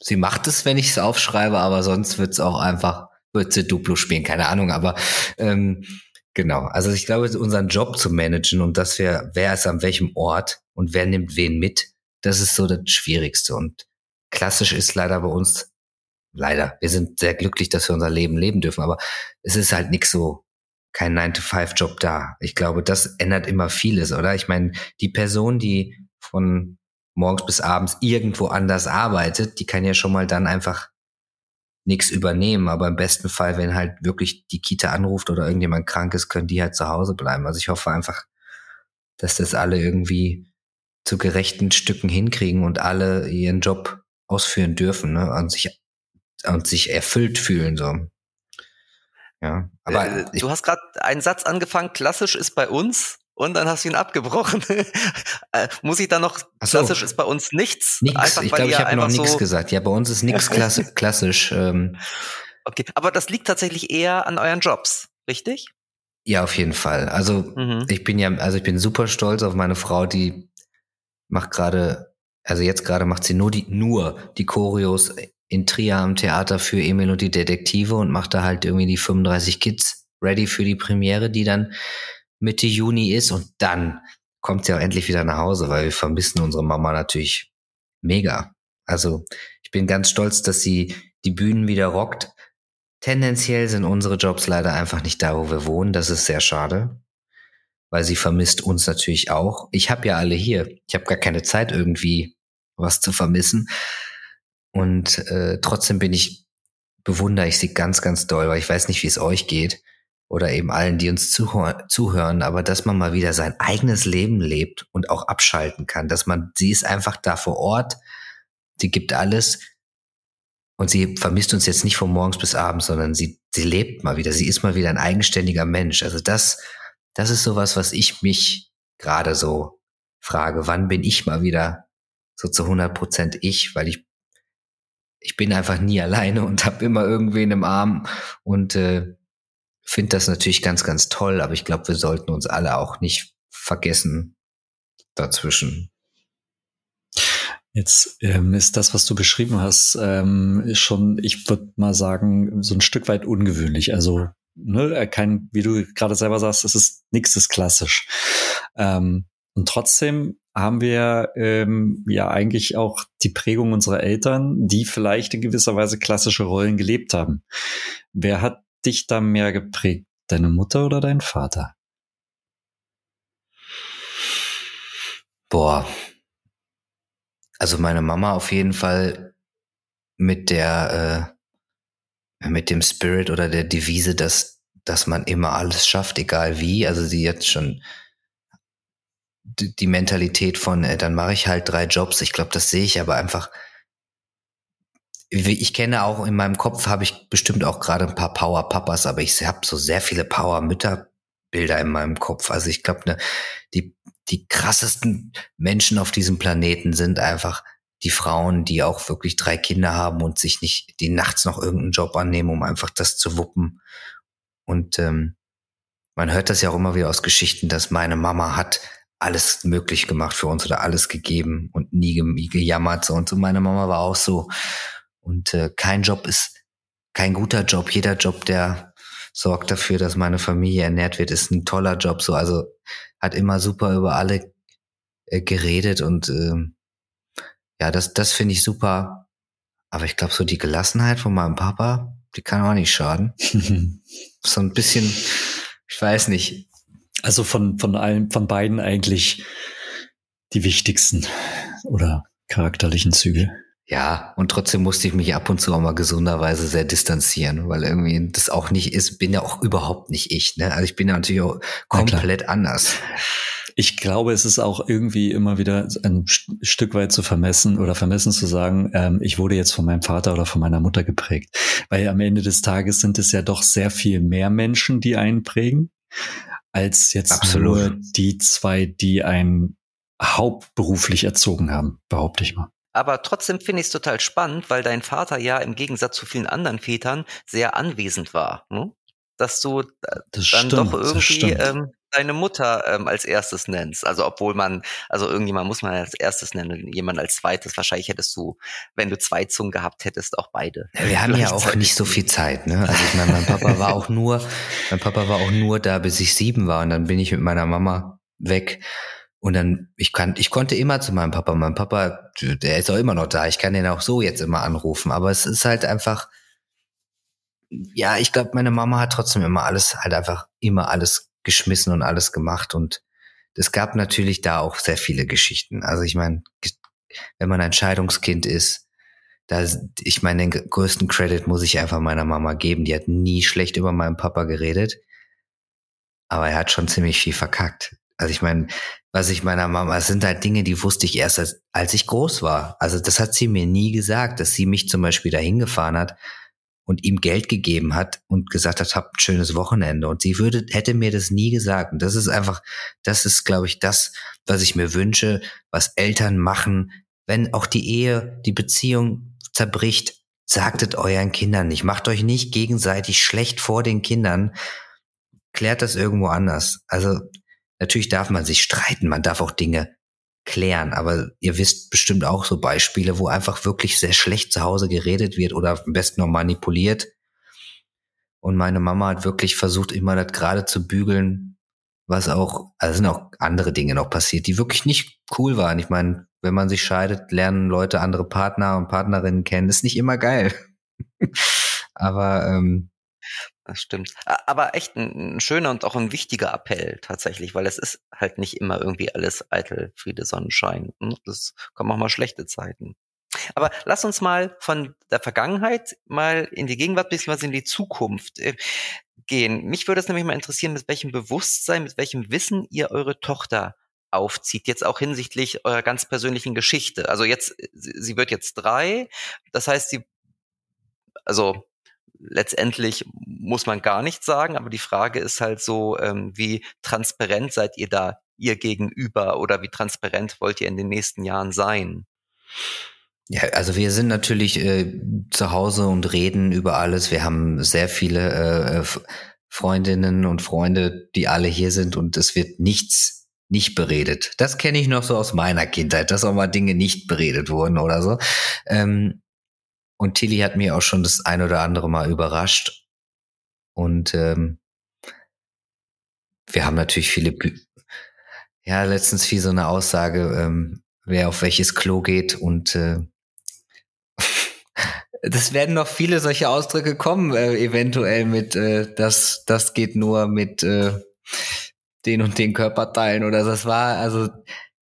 sie macht es, wenn ich es aufschreibe, aber sonst wird es auch einfach, wird sie Duplo spielen, keine Ahnung, aber ähm, genau. Also ich glaube, unseren Job zu managen und dass wir, wer ist an welchem Ort und wer nimmt wen mit, das ist so das Schwierigste. Und klassisch ist leider bei uns, leider, wir sind sehr glücklich, dass wir unser Leben leben dürfen, aber es ist halt nix so kein 9-to-5-Job da. Ich glaube, das ändert immer vieles, oder? Ich meine, die Person, die von morgens bis abends irgendwo anders arbeitet, die kann ja schon mal dann einfach nichts übernehmen. Aber im besten Fall, wenn halt wirklich die Kita anruft oder irgendjemand krank ist, können die halt zu Hause bleiben. Also ich hoffe einfach, dass das alle irgendwie zu gerechten Stücken hinkriegen und alle ihren Job ausführen dürfen ne? und sich und sich erfüllt fühlen so. Ja, aber äh, du hast gerade einen Satz angefangen. Klassisch ist bei uns. und dann hast du ihn abgebrochen. Äh, muss ich da noch, so. klassisch ist bei uns nichts. Nix. Einfach, ich glaube, ich habe noch nichts so gesagt. Ja, bei uns ist nichts klassisch. klassisch ähm. Okay, aber das liegt tatsächlich eher an euren Jobs, richtig? Ja, auf jeden Fall. Also mhm. ich bin ja, also ich bin super stolz auf meine Frau, die macht gerade, also jetzt gerade macht sie nur die, nur die Choreos in Trier am Theater für Emil und die Detektive und macht da halt irgendwie die 35 Kids ready für die Premiere, die dann Mitte Juni ist und dann kommt sie auch endlich wieder nach Hause, weil wir vermissen unsere Mama natürlich mega. Also ich bin ganz stolz, dass sie die Bühnen wieder rockt. Tendenziell sind unsere Jobs leider einfach nicht da, wo wir wohnen. Das ist sehr schade, weil sie vermisst uns natürlich auch. Ich habe ja alle hier. Ich habe gar keine Zeit irgendwie was zu vermissen. Und äh, trotzdem bin ich, bewundere ich sie ganz, ganz doll, weil ich weiß nicht, wie es euch geht oder eben allen, die uns zuhören, aber dass man mal wieder sein eigenes Leben lebt und auch abschalten kann, dass man, sie ist einfach da vor Ort, sie gibt alles und sie vermisst uns jetzt nicht von morgens bis abends, sondern sie, sie lebt mal wieder, sie ist mal wieder ein eigenständiger Mensch. Also das, das ist sowas, was ich mich gerade so frage, wann bin ich mal wieder so zu 100 Prozent ich, weil ich ich bin einfach nie alleine und habe immer irgendwen im Arm und äh, finde das natürlich ganz, ganz toll, aber ich glaube, wir sollten uns alle auch nicht vergessen dazwischen. Jetzt ähm, ist das, was du beschrieben hast, ähm, schon, ich würde mal sagen, so ein Stück weit ungewöhnlich. Also, ne, kein, wie du gerade selber sagst, es ist nichts ist klassisch. Ähm, und trotzdem haben wir ähm, ja eigentlich auch die Prägung unserer Eltern, die vielleicht in gewisser Weise klassische Rollen gelebt haben. Wer hat dich da mehr geprägt? Deine Mutter oder dein Vater? Boah. Also meine Mama auf jeden Fall mit der, äh, mit dem Spirit oder der Devise, dass, dass man immer alles schafft, egal wie. Also sie jetzt schon die Mentalität von, äh, dann mache ich halt drei Jobs. Ich glaube, das sehe ich aber einfach. Ich kenne auch in meinem Kopf habe ich bestimmt auch gerade ein paar Power Papas, aber ich habe so sehr viele Power Mütter Bilder in meinem Kopf. Also ich glaube, ne, die die krassesten Menschen auf diesem Planeten sind einfach die Frauen, die auch wirklich drei Kinder haben und sich nicht die nachts noch irgendeinen Job annehmen, um einfach das zu wuppen. Und ähm, man hört das ja auch immer wieder aus Geschichten, dass meine Mama hat alles möglich gemacht für uns oder alles gegeben und nie, nie gejammert. So. Und so meine Mama war auch so. Und äh, kein Job ist kein guter Job. Jeder Job, der sorgt dafür, dass meine Familie ernährt wird, ist ein toller Job. So, also hat immer super über alle äh, geredet und äh, ja, das, das finde ich super. Aber ich glaube, so die Gelassenheit von meinem Papa, die kann auch nicht schaden. so ein bisschen, ich weiß nicht, also von, von allen, von beiden eigentlich die wichtigsten oder charakterlichen Züge. Ja, und trotzdem musste ich mich ab und zu auch mal gesunderweise sehr distanzieren, weil irgendwie das auch nicht ist, bin ja auch überhaupt nicht ich. Ne? Also ich bin ja natürlich auch komplett anders. Ich glaube, es ist auch irgendwie immer wieder ein Stück weit zu vermessen oder vermessen zu sagen, ähm, ich wurde jetzt von meinem Vater oder von meiner Mutter geprägt. Weil am Ende des Tages sind es ja doch sehr viel mehr Menschen, die einen prägen als jetzt Absolut. nur die zwei, die einen hauptberuflich erzogen haben, behaupte ich mal. Aber trotzdem finde ich es total spannend, weil dein Vater ja im Gegensatz zu vielen anderen Vätern sehr anwesend war. Ne? Dass du das dann stimmt, doch irgendwie ähm, deine Mutter ähm, als erstes nennst. Also obwohl man, also irgendjemand muss man als erstes nennen, jemand als zweites. Wahrscheinlich hättest du, wenn du zwei Zungen gehabt hättest, auch beide. Ja, wir haben ja auch nicht so viel Zeit, ne? Also ich meine, mein Papa war auch nur, mein Papa war auch nur da, bis ich sieben war und dann bin ich mit meiner Mama weg. Und dann, ich kann, ich konnte immer zu meinem Papa. Mein Papa, der ist auch immer noch da. Ich kann den auch so jetzt immer anrufen. Aber es ist halt einfach, ja, ich glaube, meine Mama hat trotzdem immer alles, halt einfach immer alles geschmissen und alles gemacht. Und es gab natürlich da auch sehr viele Geschichten. Also ich meine, wenn man ein Scheidungskind ist, da, ich meine, den größten Credit muss ich einfach meiner Mama geben. Die hat nie schlecht über meinen Papa geredet. Aber er hat schon ziemlich viel verkackt. Also ich meine, was ich meiner Mama, es sind halt Dinge, die wusste ich erst, als, als ich groß war. Also das hat sie mir nie gesagt, dass sie mich zum Beispiel dahin gefahren hat, und ihm Geld gegeben hat und gesagt hat, habt ein schönes Wochenende. Und sie würde, hätte mir das nie gesagt. Und das ist einfach, das ist, glaube ich, das, was ich mir wünsche, was Eltern machen, wenn auch die Ehe, die Beziehung zerbricht, sagtet euren Kindern nicht. Macht euch nicht gegenseitig schlecht vor den Kindern. Klärt das irgendwo anders. Also natürlich darf man sich streiten, man darf auch Dinge klären. Aber ihr wisst bestimmt auch so Beispiele, wo einfach wirklich sehr schlecht zu Hause geredet wird oder am besten noch manipuliert. Und meine Mama hat wirklich versucht, immer das gerade zu bügeln, was auch, also sind auch andere Dinge noch passiert, die wirklich nicht cool waren. Ich meine, wenn man sich scheidet, lernen Leute andere Partner und Partnerinnen kennen. Das ist nicht immer geil. Aber ähm, das stimmt. Aber echt ein, ein, schöner und auch ein wichtiger Appell tatsächlich, weil es ist halt nicht immer irgendwie alles eitel, Friede, Sonnenschein. Hm? Das kommen auch mal schlechte Zeiten. Aber lass uns mal von der Vergangenheit mal in die Gegenwart beziehungsweise in die Zukunft äh, gehen. Mich würde es nämlich mal interessieren, mit welchem Bewusstsein, mit welchem Wissen ihr eure Tochter aufzieht, jetzt auch hinsichtlich eurer ganz persönlichen Geschichte. Also jetzt, sie wird jetzt drei, das heißt, sie, also letztendlich muss man gar nichts sagen, aber die Frage ist halt so, ähm, wie transparent seid ihr da ihr gegenüber oder wie transparent wollt ihr in den nächsten Jahren sein? Ja, also wir sind natürlich äh, zu Hause und reden über alles. Wir haben sehr viele äh, Freundinnen und Freunde, die alle hier sind und es wird nichts nicht beredet. Das kenne ich noch so aus meiner Kindheit, dass auch mal Dinge nicht beredet wurden oder so. Ähm, und Tilly hat mir auch schon das ein oder andere Mal überrascht. Und ähm, wir haben natürlich viele, Bü ja, letztens fiel so eine Aussage, ähm, wer auf welches Klo geht und äh, das werden noch viele solche Ausdrücke kommen, äh, eventuell mit äh, das, das geht nur mit äh, den und den Körperteilen oder das war, also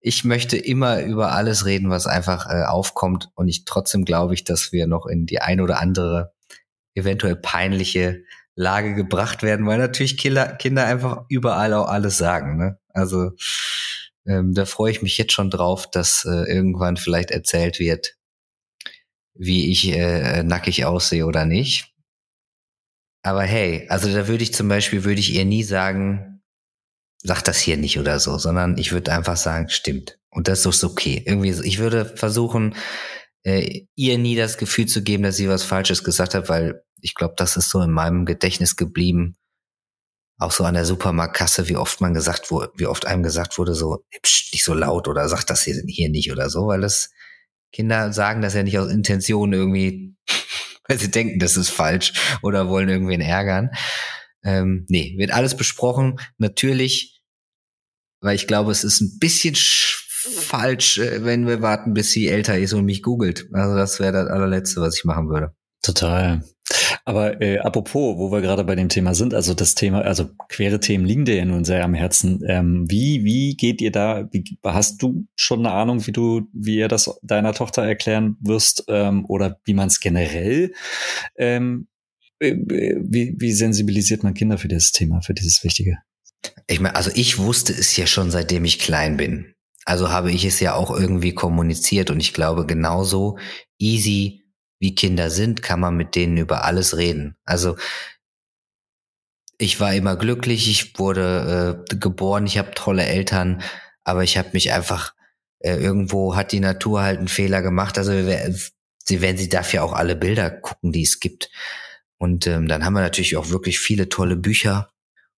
ich möchte immer über alles reden, was einfach äh, aufkommt. Und ich trotzdem glaube ich, dass wir noch in die ein oder andere eventuell peinliche Lage gebracht werden, weil natürlich Kinder, Kinder einfach überall auch alles sagen. Ne? Also ähm, da freue ich mich jetzt schon drauf, dass äh, irgendwann vielleicht erzählt wird, wie ich äh, nackig aussehe oder nicht. Aber hey, also da würde ich zum Beispiel, würde ich ihr nie sagen, sag das hier nicht oder so, sondern ich würde einfach sagen, stimmt. Und das ist okay. Irgendwie, ich würde versuchen, äh, ihr nie das Gefühl zu geben, dass sie was Falsches gesagt hat, weil ich glaube, das ist so in meinem Gedächtnis geblieben. Auch so an der Supermarktkasse, wie oft man gesagt wurde, wie oft einem gesagt wurde, so, psch, nicht so laut oder sagt das hier, hier nicht oder so, weil das Kinder sagen das ja nicht aus Intention irgendwie, weil sie denken, das ist falsch oder wollen irgendwen ärgern. Ähm, nee, wird alles besprochen. Natürlich, weil ich glaube, es ist ein bisschen falsch, äh, wenn wir warten, bis sie älter ist und mich googelt. Also das wäre das allerletzte, was ich machen würde. Total. Aber äh, apropos, wo wir gerade bei dem Thema sind, also das Thema, also queere Themen liegen dir ja nun sehr am Herzen. Ähm, wie, wie geht ihr da, wie, hast du schon eine Ahnung, wie du, wie ihr das deiner Tochter erklären wirst ähm, oder wie man es generell ähm, äh, wie, wie sensibilisiert man Kinder für dieses Thema, für dieses Wichtige? Ich meine, also ich wusste es ja schon, seitdem ich klein bin. Also habe ich es ja auch irgendwie kommuniziert und ich glaube, genauso easy wie Kinder sind, kann man mit denen über alles reden. Also ich war immer glücklich, ich wurde äh, geboren, ich habe tolle Eltern, aber ich habe mich einfach äh, irgendwo hat die Natur halt einen Fehler gemacht. Also sie werden sie darf ja auch alle Bilder gucken, die es gibt. Und ähm, dann haben wir natürlich auch wirklich viele tolle Bücher.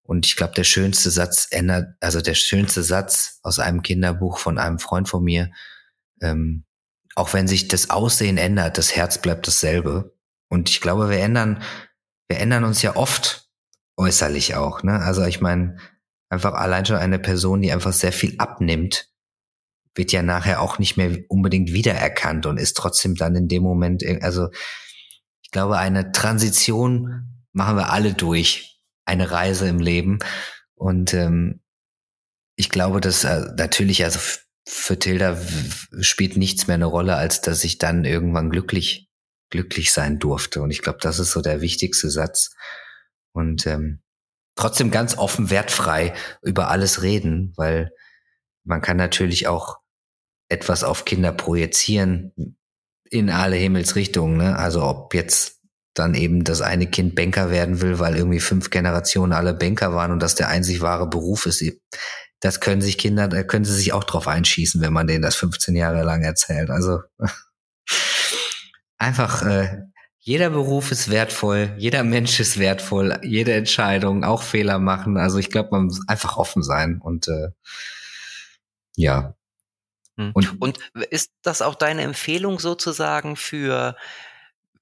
Und ich glaube, der schönste Satz ändert, also der schönste Satz aus einem Kinderbuch von einem Freund von mir, ähm, auch wenn sich das Aussehen ändert, das Herz bleibt dasselbe. Und ich glaube, wir ändern, wir ändern uns ja oft äußerlich auch. Ne? Also ich meine, einfach allein schon eine Person, die einfach sehr viel abnimmt, wird ja nachher auch nicht mehr unbedingt wiedererkannt und ist trotzdem dann in dem Moment, also ich glaube, eine Transition machen wir alle durch, eine Reise im Leben. Und ähm, ich glaube, dass äh, natürlich, also für Tilda spielt nichts mehr eine Rolle, als dass ich dann irgendwann glücklich, glücklich sein durfte. Und ich glaube, das ist so der wichtigste Satz. Und ähm, trotzdem ganz offen, wertfrei über alles reden, weil man kann natürlich auch etwas auf Kinder projizieren, in alle Himmelsrichtungen. Ne? Also ob jetzt dann eben das eine Kind Banker werden will, weil irgendwie fünf Generationen alle Banker waren und das der einzig wahre Beruf ist. Das können sich Kinder, da können sie sich auch drauf einschießen, wenn man denen das 15 Jahre lang erzählt. Also einfach, äh, jeder Beruf ist wertvoll, jeder Mensch ist wertvoll, jede Entscheidung, auch Fehler machen. Also ich glaube, man muss einfach offen sein und äh, ja. Hm. Und, und ist das auch deine Empfehlung sozusagen für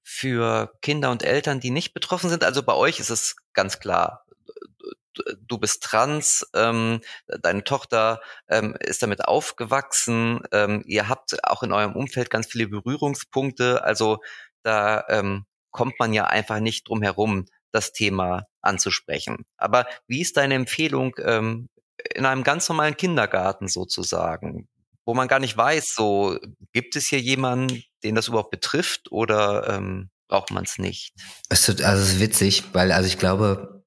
für Kinder und Eltern, die nicht betroffen sind? Also bei euch ist es ganz klar, du bist trans, ähm, deine Tochter ähm, ist damit aufgewachsen, ähm, ihr habt auch in eurem Umfeld ganz viele Berührungspunkte, also da ähm, kommt man ja einfach nicht drum herum, das Thema anzusprechen. Aber wie ist deine Empfehlung ähm, in einem ganz normalen Kindergarten sozusagen, wo man gar nicht weiß, so gibt es hier jemanden, den das überhaupt betrifft oder ähm, braucht man es nicht? Es ist, also es ist witzig, weil also ich glaube,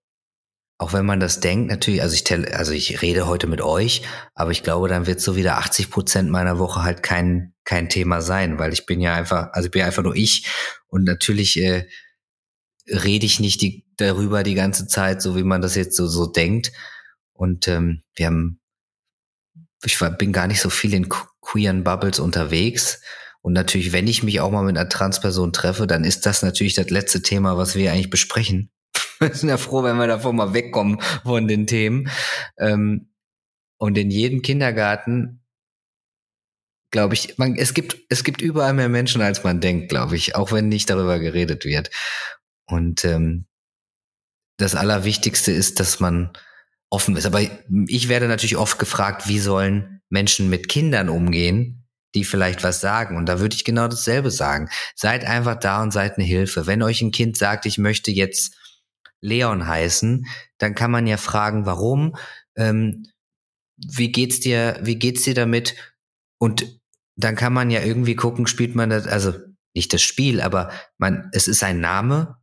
auch wenn man das denkt, natürlich, also ich tell, also ich rede heute mit euch, aber ich glaube, dann wird so wieder 80 Prozent meiner Woche halt kein kein Thema sein, weil ich bin ja einfach, also ich bin einfach nur ich und natürlich äh, rede ich nicht die, darüber die ganze Zeit, so wie man das jetzt so so denkt. Und ähm, wir haben, ich war, bin gar nicht so viel in queeren Bubbles unterwegs und natürlich, wenn ich mich auch mal mit einer Transperson treffe, dann ist das natürlich das letzte Thema, was wir eigentlich besprechen. Wir sind ja froh, wenn wir davon mal wegkommen von den Themen. Ähm, und in jedem Kindergarten, glaube ich, man, es gibt, es gibt überall mehr Menschen, als man denkt, glaube ich, auch wenn nicht darüber geredet wird. Und ähm, das Allerwichtigste ist, dass man offen ist. Aber ich werde natürlich oft gefragt, wie sollen Menschen mit Kindern umgehen? die vielleicht was sagen. Und da würde ich genau dasselbe sagen. Seid einfach da und seid eine Hilfe. Wenn euch ein Kind sagt, ich möchte jetzt Leon heißen, dann kann man ja fragen, warum, ähm, wie geht's dir, wie geht's dir damit? Und dann kann man ja irgendwie gucken, spielt man das, also nicht das Spiel, aber man, es ist ein Name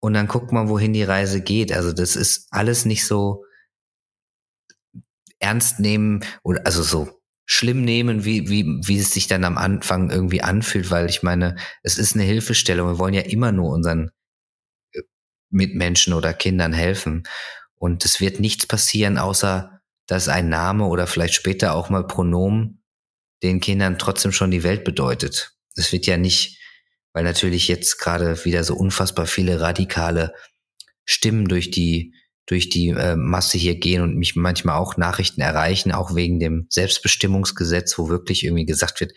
und dann guckt man, wohin die Reise geht. Also das ist alles nicht so ernst nehmen oder also so schlimm nehmen, wie, wie, wie es sich dann am Anfang irgendwie anfühlt, weil ich meine, es ist eine Hilfestellung. Wir wollen ja immer nur unseren äh, Mitmenschen oder Kindern helfen. Und es wird nichts passieren, außer dass ein Name oder vielleicht später auch mal Pronomen den Kindern trotzdem schon die Welt bedeutet. Es wird ja nicht, weil natürlich jetzt gerade wieder so unfassbar viele radikale Stimmen durch die durch die äh, Masse hier gehen und mich manchmal auch Nachrichten erreichen, auch wegen dem Selbstbestimmungsgesetz, wo wirklich irgendwie gesagt wird,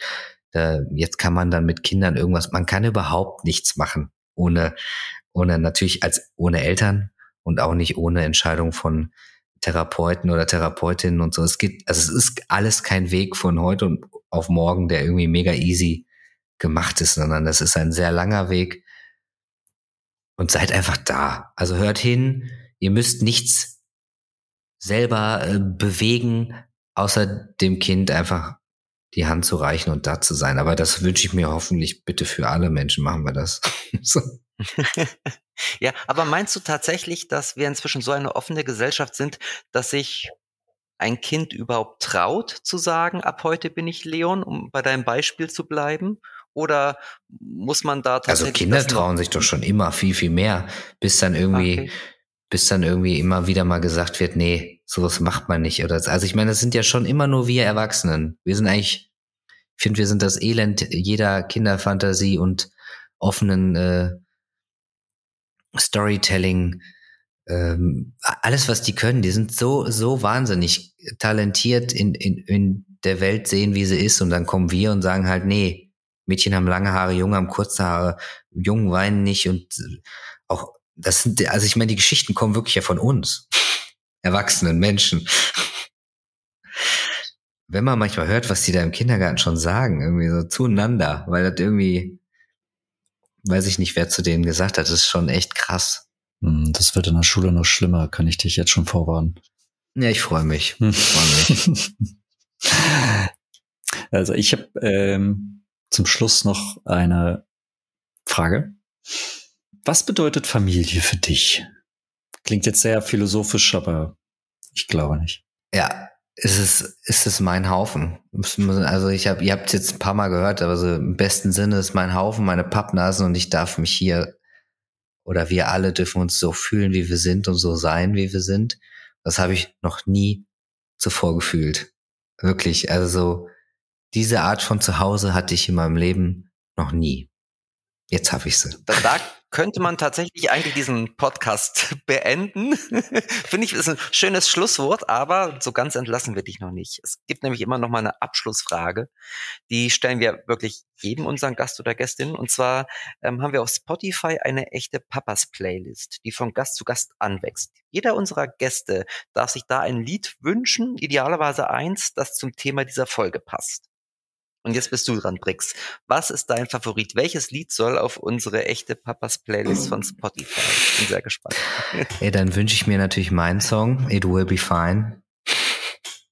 äh, jetzt kann man dann mit Kindern irgendwas, man kann überhaupt nichts machen, ohne, ohne natürlich als ohne Eltern und auch nicht ohne Entscheidung von Therapeuten oder Therapeutinnen und so. Es geht, also es ist alles kein Weg von heute und auf morgen, der irgendwie mega easy gemacht ist, sondern das ist ein sehr langer Weg. Und seid einfach da. Also hört hin, Ihr müsst nichts selber äh, bewegen, außer dem Kind einfach die Hand zu reichen und da zu sein. Aber das wünsche ich mir hoffentlich bitte für alle Menschen machen wir das. ja, aber meinst du tatsächlich, dass wir inzwischen so eine offene Gesellschaft sind, dass sich ein Kind überhaupt traut zu sagen, ab heute bin ich Leon, um bei deinem Beispiel zu bleiben? Oder muss man da also tatsächlich. Also Kinder trauen sich doch schon immer viel, viel mehr, bis dann irgendwie okay bis dann irgendwie immer wieder mal gesagt wird, nee, sowas macht man nicht. Oder also ich meine, das sind ja schon immer nur wir Erwachsenen. Wir sind eigentlich, ich finde, wir sind das Elend jeder Kinderfantasie und offenen äh, Storytelling. Ähm, alles, was die können, die sind so, so wahnsinnig talentiert in, in, in der Welt sehen, wie sie ist. Und dann kommen wir und sagen halt, nee, Mädchen haben lange Haare, Junge haben kurze Haare, Jungen weinen nicht und auch das sind, also ich meine, die Geschichten kommen wirklich ja von uns, erwachsenen Menschen. Wenn man manchmal hört, was die da im Kindergarten schon sagen, irgendwie so zueinander, weil das irgendwie, weiß ich nicht, wer zu denen gesagt hat, das ist schon echt krass. Hm, das wird in der Schule noch schlimmer, kann ich dich jetzt schon vorwarnen. Ja, ich freue mich. Ich freu mich. also ich habe ähm, zum Schluss noch eine Frage. Was bedeutet Familie für dich? Klingt jetzt sehr philosophisch, aber ich glaube nicht. Ja, ist es, ist es mein Haufen. Also ich habe, ihr habt es jetzt ein paar Mal gehört, aber so im besten Sinne ist mein Haufen, meine Pappnasen und ich darf mich hier oder wir alle dürfen uns so fühlen, wie wir sind und so sein, wie wir sind. Das habe ich noch nie zuvor gefühlt. Wirklich. Also diese Art von Zuhause hatte ich in meinem Leben noch nie. Jetzt habe ich sie. Da, da könnte man tatsächlich eigentlich diesen Podcast beenden. Finde ich, ist ein schönes Schlusswort, aber so ganz entlassen wir dich noch nicht. Es gibt nämlich immer noch mal eine Abschlussfrage. Die stellen wir wirklich jedem unseren Gast oder Gästin. Und zwar ähm, haben wir auf Spotify eine echte Papas-Playlist, die von Gast zu Gast anwächst. Jeder unserer Gäste darf sich da ein Lied wünschen, idealerweise eins, das zum Thema dieser Folge passt. Und jetzt bist du dran, Brix. Was ist dein Favorit? Welches Lied soll auf unsere echte Papas Playlist von Spotify? Ich bin sehr gespannt. Ey, dann wünsche ich mir natürlich meinen Song, It Will Be Fine.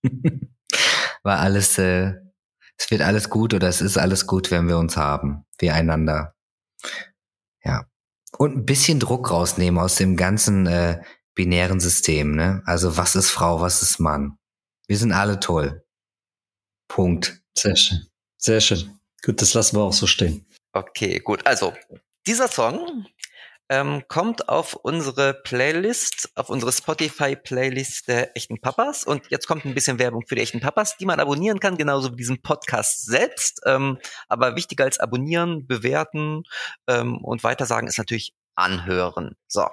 Weil alles, äh, es wird alles gut oder es ist alles gut, wenn wir uns haben. Wir einander. Ja. Und ein bisschen Druck rausnehmen aus dem ganzen äh, binären System, ne? Also was ist Frau, was ist Mann? Wir sind alle toll. Punkt. Sehr schön. Sehr schön. Gut, das lassen wir auch so stehen. Okay, gut. Also, dieser Song ähm, kommt auf unsere Playlist, auf unsere Spotify-Playlist der echten Papas. Und jetzt kommt ein bisschen Werbung für die echten Papas, die man abonnieren kann, genauso wie diesen Podcast selbst. Ähm, aber wichtiger als abonnieren, bewerten ähm, und weitersagen ist natürlich anhören. So.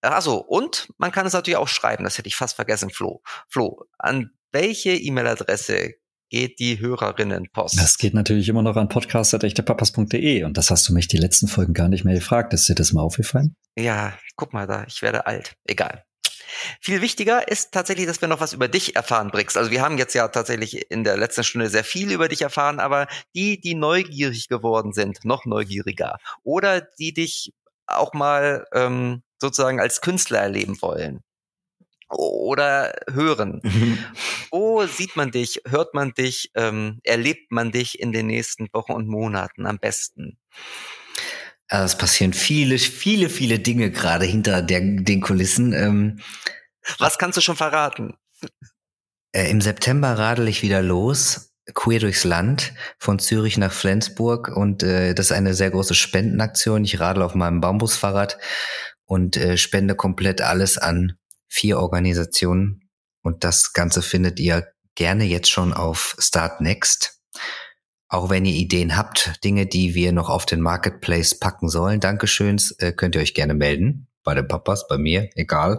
Also, und man kann es natürlich auch schreiben, das hätte ich fast vergessen, Flo. Flo, an welche E-Mail-Adresse geht die Hörerinnenpost? Das geht natürlich immer noch an podcast.echtepapas.de und das hast du mich die letzten Folgen gar nicht mehr gefragt. Ist dir das mal aufgefallen? Ja, guck mal da, ich werde alt. Egal. Viel wichtiger ist tatsächlich, dass wir noch was über dich erfahren, Brix. Also wir haben jetzt ja tatsächlich in der letzten Stunde sehr viel über dich erfahren, aber die, die neugierig geworden sind, noch neugieriger oder die dich auch mal ähm, sozusagen als Künstler erleben wollen, oder hören. Wo sieht man dich, hört man dich, ähm, erlebt man dich in den nächsten Wochen und Monaten am besten? Also es passieren viele, viele, viele Dinge gerade hinter der, den Kulissen. Ähm, Was kannst du schon verraten? Äh, Im September radel ich wieder los, queer durchs Land, von Zürich nach Flensburg und äh, das ist eine sehr große Spendenaktion. Ich radel auf meinem Bambusfahrrad und äh, spende komplett alles an vier Organisationen und das Ganze findet ihr gerne jetzt schon auf Start Next. Auch wenn ihr Ideen habt, Dinge, die wir noch auf den Marketplace packen sollen, Dankeschöns, äh, könnt ihr euch gerne melden. Bei den Papas, bei mir, egal.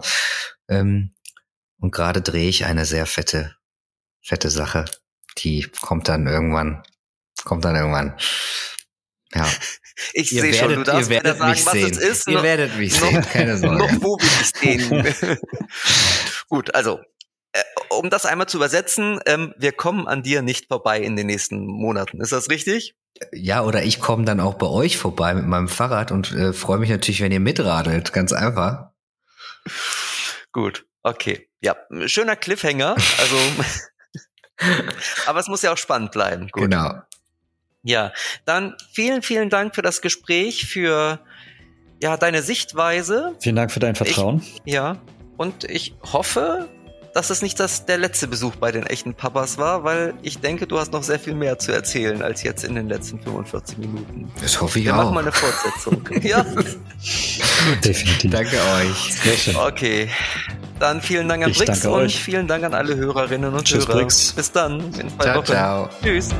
Ähm, und gerade drehe ich eine sehr fette, fette Sache. Die kommt dann irgendwann, kommt dann irgendwann. Ja. Ich sehe schon, du darfst mir sagen, was sehen. es ist. Ihr noch, werdet mich noch, sehen, keine Sorge. Noch wo wir dich sehen. Gut, also, äh, um das einmal zu übersetzen, ähm, wir kommen an dir nicht vorbei in den nächsten Monaten. Ist das richtig? Ja, oder ich komme dann auch bei euch vorbei mit meinem Fahrrad und äh, freue mich natürlich, wenn ihr mitradelt. Ganz einfach. Gut, okay. Ja, schöner Cliffhanger. Also, aber es muss ja auch spannend bleiben. Gut. Genau. Ja, dann vielen, vielen Dank für das Gespräch, für ja, deine Sichtweise. Vielen Dank für dein Vertrauen. Ich, ja, und ich hoffe, dass es nicht das, der letzte Besuch bei den echten Papas war, weil ich denke, du hast noch sehr viel mehr zu erzählen als jetzt in den letzten 45 Minuten. Das hoffe ich Wir auch. Wir machen mal eine Fortsetzung. ja. Definitiv. Danke euch. Sehr schön. Okay. Dann vielen Dank an ich Brix und euch. vielen Dank an alle Hörerinnen und Tschüss, Hörer. Brix. Bis dann in zwei ciao, Wochen. Ciao. Tschüss.